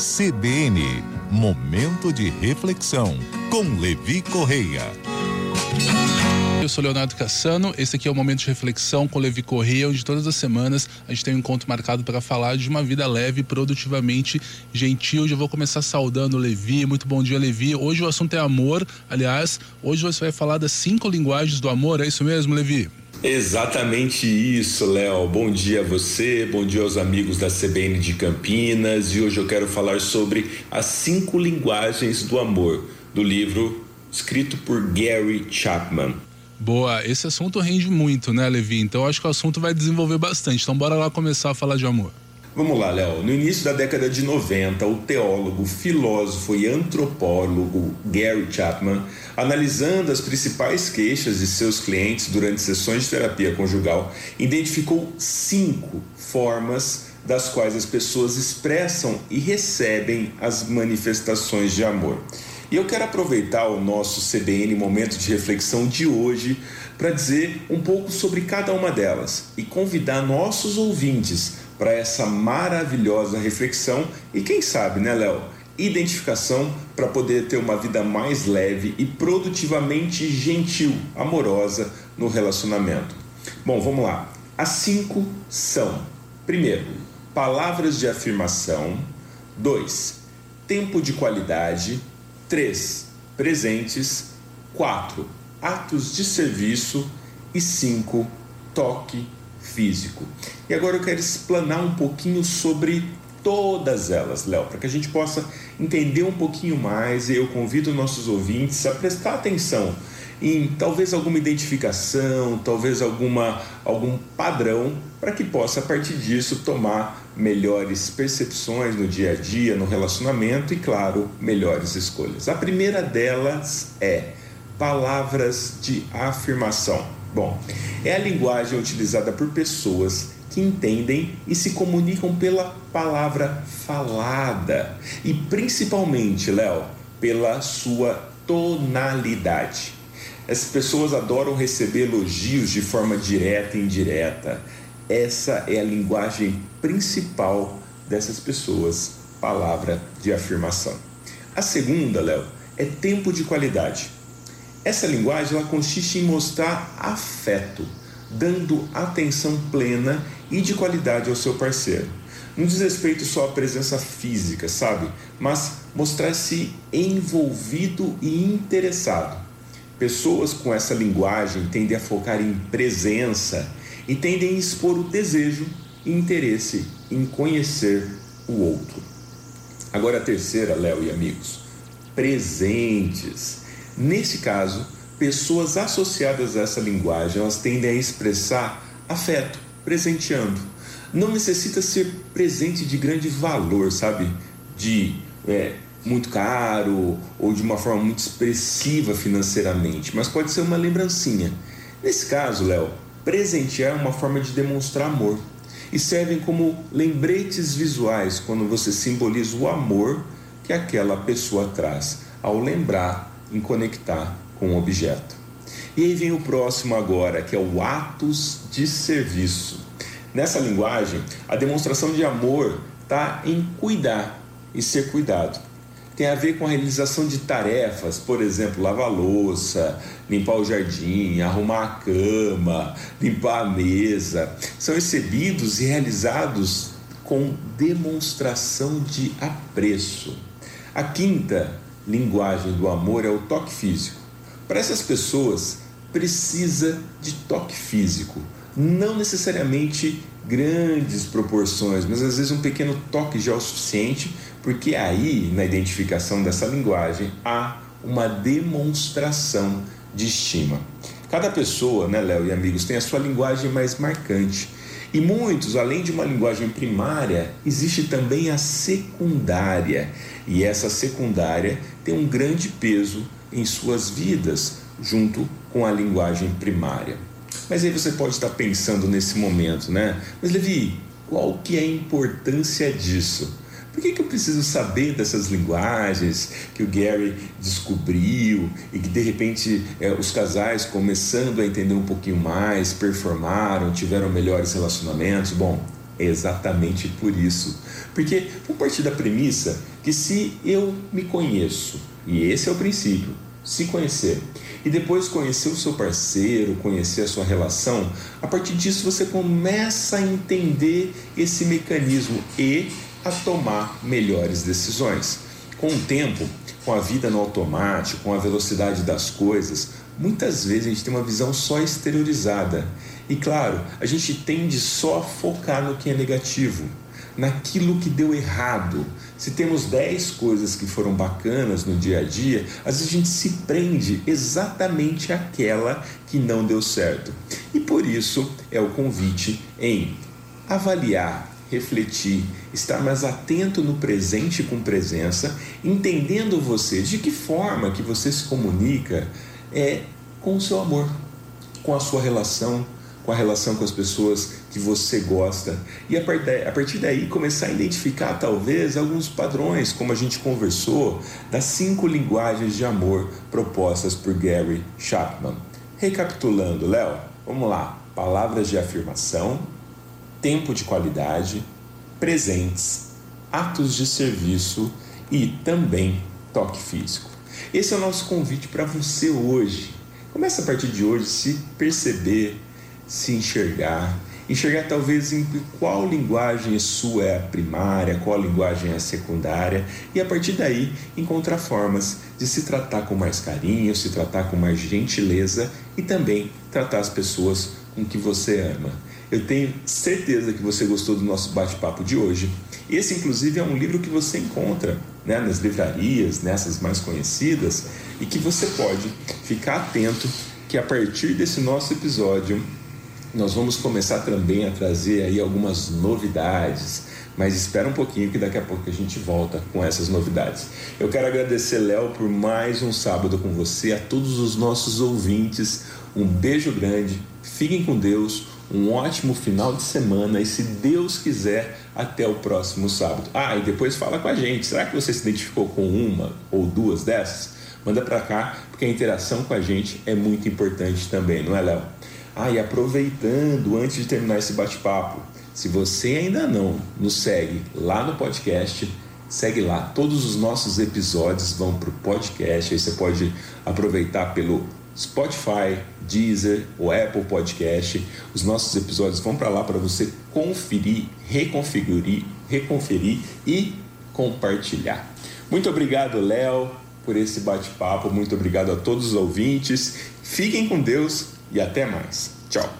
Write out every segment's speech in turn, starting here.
CBN Momento de reflexão com Levi Correia. Eu sou Leonardo Cassano, esse aqui é o Momento de Reflexão com Levi Correia, onde todas as semanas a gente tem um encontro marcado para falar de uma vida leve, produtivamente gentil. Já vou começar saudando o Levi. Muito bom dia, Levi. Hoje o assunto é amor. Aliás, hoje você vai falar das cinco linguagens do amor, é isso mesmo, Levi? Exatamente isso, Léo. Bom dia a você, bom dia aos amigos da CBN de Campinas. E hoje eu quero falar sobre as cinco linguagens do amor, do livro escrito por Gary Chapman. Boa, esse assunto rende muito, né, Levi? Então acho que o assunto vai desenvolver bastante. Então bora lá começar a falar de amor. Vamos lá, Léo. No início da década de 90, o teólogo, filósofo e antropólogo Gary Chapman, analisando as principais queixas de seus clientes durante sessões de terapia conjugal, identificou cinco formas das quais as pessoas expressam e recebem as manifestações de amor. E eu quero aproveitar o nosso CBN Momento de Reflexão de hoje para dizer um pouco sobre cada uma delas e convidar nossos ouvintes para essa maravilhosa reflexão e quem sabe, né, Léo? Identificação para poder ter uma vida mais leve e produtivamente gentil, amorosa no relacionamento. Bom, vamos lá. As cinco são: primeiro, palavras de afirmação, dois, tempo de qualidade, 3. Presentes. 4. Atos de serviço. E 5. Toque físico. E agora eu quero explanar um pouquinho sobre todas elas, Léo, para que a gente possa entender um pouquinho mais. Eu convido nossos ouvintes a prestar atenção em talvez alguma identificação, talvez alguma algum padrão para que possa a partir disso tomar melhores percepções no dia a dia, no relacionamento e claro, melhores escolhas. A primeira delas é palavras de afirmação. Bom, é a linguagem utilizada por pessoas que entendem e se comunicam pela palavra falada e principalmente, Léo, pela sua tonalidade. As pessoas adoram receber elogios de forma direta e indireta. Essa é a linguagem principal dessas pessoas, palavra de afirmação. A segunda, Léo, é tempo de qualidade. Essa linguagem ela consiste em mostrar afeto, dando atenção plena e de qualidade ao seu parceiro. Não diz respeito só à presença física, sabe? Mas mostrar-se envolvido e interessado. Pessoas com essa linguagem tendem a focar em presença e tendem a expor o desejo e interesse em conhecer o outro. Agora a terceira, Léo e amigos, presentes. Nesse caso, pessoas associadas a essa linguagem, elas tendem a expressar afeto, presenteando. Não necessita ser presente de grande valor, sabe? De é, muito caro ou de uma forma muito expressiva financeiramente, mas pode ser uma lembrancinha. Nesse caso, Léo, presentear é uma forma de demonstrar amor e servem como lembretes visuais quando você simboliza o amor que aquela pessoa traz ao lembrar em conectar com o objeto. E aí vem o próximo agora, que é o atos de serviço. Nessa linguagem, a demonstração de amor está em cuidar e ser cuidado tem a ver com a realização de tarefas, por exemplo, lavar louça, limpar o jardim, arrumar a cama, limpar a mesa. São recebidos e realizados com demonstração de apreço. A quinta linguagem do amor é o toque físico. Para essas pessoas, precisa de toque físico, não necessariamente grandes proporções, mas às vezes um pequeno toque já é o suficiente porque aí, na identificação dessa linguagem, há uma demonstração de estima. Cada pessoa, né, Léo e amigos, tem a sua linguagem mais marcante. E muitos, além de uma linguagem primária, existe também a secundária. E essa secundária tem um grande peso em suas vidas, junto com a linguagem primária. Mas aí você pode estar pensando nesse momento, né? Mas Levi, qual que é a importância disso? Por que, que eu preciso saber dessas linguagens que o Gary descobriu e que de repente é, os casais começando a entender um pouquinho mais, performaram, tiveram melhores relacionamentos? Bom, é exatamente por isso. Porque vamos partir da premissa que se eu me conheço, e esse é o princípio, se conhecer, e depois conhecer o seu parceiro, conhecer a sua relação, a partir disso você começa a entender esse mecanismo e a tomar melhores decisões. Com o tempo, com a vida no automático, com a velocidade das coisas, muitas vezes a gente tem uma visão só exteriorizada. E claro, a gente tende só a focar no que é negativo, naquilo que deu errado. Se temos 10 coisas que foram bacanas no dia a dia, às vezes a gente se prende exatamente àquela que não deu certo. E por isso é o convite em avaliar refletir, estar mais atento no presente com presença, entendendo você, de que forma que você se comunica é com o seu amor, com a sua relação, com a relação com as pessoas que você gosta. E a partir daí começar a identificar talvez alguns padrões, como a gente conversou, das cinco linguagens de amor propostas por Gary Chapman. Recapitulando, Léo, vamos lá. Palavras de afirmação, tempo de qualidade, presentes, atos de serviço e também toque físico. Esse é o nosso convite para você hoje. Comece a partir de hoje se perceber, se enxergar, enxergar talvez em qual linguagem sua é a primária, qual linguagem é a secundária e a partir daí encontrar formas de se tratar com mais carinho, se tratar com mais gentileza e também tratar as pessoas com que você ama. Eu tenho certeza que você gostou do nosso bate-papo de hoje. Esse, inclusive, é um livro que você encontra né, nas livrarias, nessas mais conhecidas, e que você pode ficar atento que a partir desse nosso episódio nós vamos começar também a trazer aí algumas novidades, mas espera um pouquinho que daqui a pouco a gente volta com essas novidades. Eu quero agradecer, Léo, por mais um sábado com você, a todos os nossos ouvintes. Um beijo grande, fiquem com Deus um ótimo final de semana e, se Deus quiser, até o próximo sábado. Ah, e depois fala com a gente. Será que você se identificou com uma ou duas dessas? Manda para cá, porque a interação com a gente é muito importante também, não é, Léo? Ah, e aproveitando, antes de terminar esse bate-papo, se você ainda não nos segue lá no podcast, segue lá. Todos os nossos episódios vão para o podcast. Aí você pode aproveitar pelo Spotify, Deezer, o Apple Podcast. Os nossos episódios vão para lá para você conferir, reconfigurar, reconferir e compartilhar. Muito obrigado, Léo, por esse bate-papo. Muito obrigado a todos os ouvintes. Fiquem com Deus e até mais. Tchau.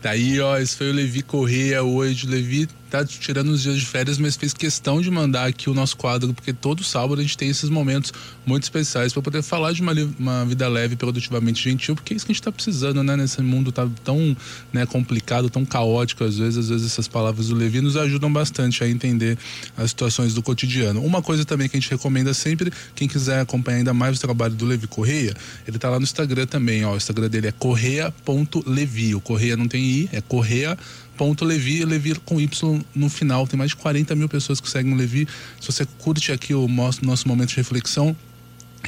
Tá aí, ó, esse foi o Levi Correia hoje. Levi tá tirando os dias de férias, mas fez questão de mandar aqui o nosso quadro, porque todo sábado a gente tem esses momentos muito especiais para poder falar de uma, uma, vida leve, produtivamente gentil, porque é isso que a gente está precisando, né? Nesse mundo tá tão né, complicado, tão caótico, às vezes, às vezes essas palavras do Levi nos ajudam bastante a entender as situações do cotidiano. Uma coisa também que a gente recomenda sempre, quem quiser acompanhar ainda mais o trabalho do Levi Correia, ele tá lá no Instagram também, ó. O Instagram dele é correia.levi. O Correia não tem I, é correia ponto Levi, Levi com Y no final. Tem mais de 40 mil pessoas que seguem o Levi. Se você curte aqui o nosso momento de reflexão,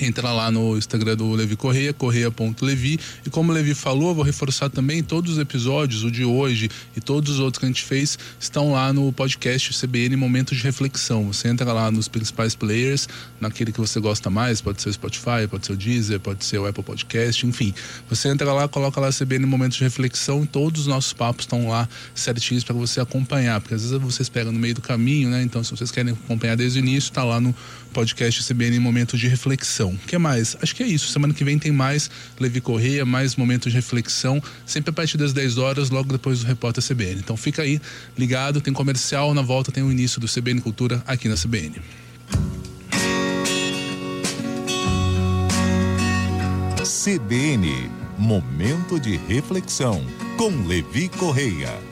Entra lá no Instagram do Levi Correia, correia.levi. E como o Levi falou, vou reforçar também todos os episódios, o de hoje e todos os outros que a gente fez, estão lá no podcast CBN Momento de Reflexão. Você entra lá nos principais players, naquele que você gosta mais, pode ser o Spotify, pode ser o Deezer, pode ser o Apple Podcast, enfim. Você entra lá, coloca lá CBN Momento de Reflexão todos os nossos papos estão lá certinhos para você acompanhar, porque às vezes vocês pegam no meio do caminho, né? Então, se vocês querem acompanhar desde o início, está lá no podcast CBN Momento de Reflexão. O que mais? Acho que é isso. Semana que vem tem mais Levi Correia, mais momentos de reflexão, sempre a partir das 10 horas, logo depois do Repórter CBN. Então fica aí ligado, tem comercial, na volta tem o início do CBN Cultura aqui na CBN. CBN, momento de reflexão com Levi Correia.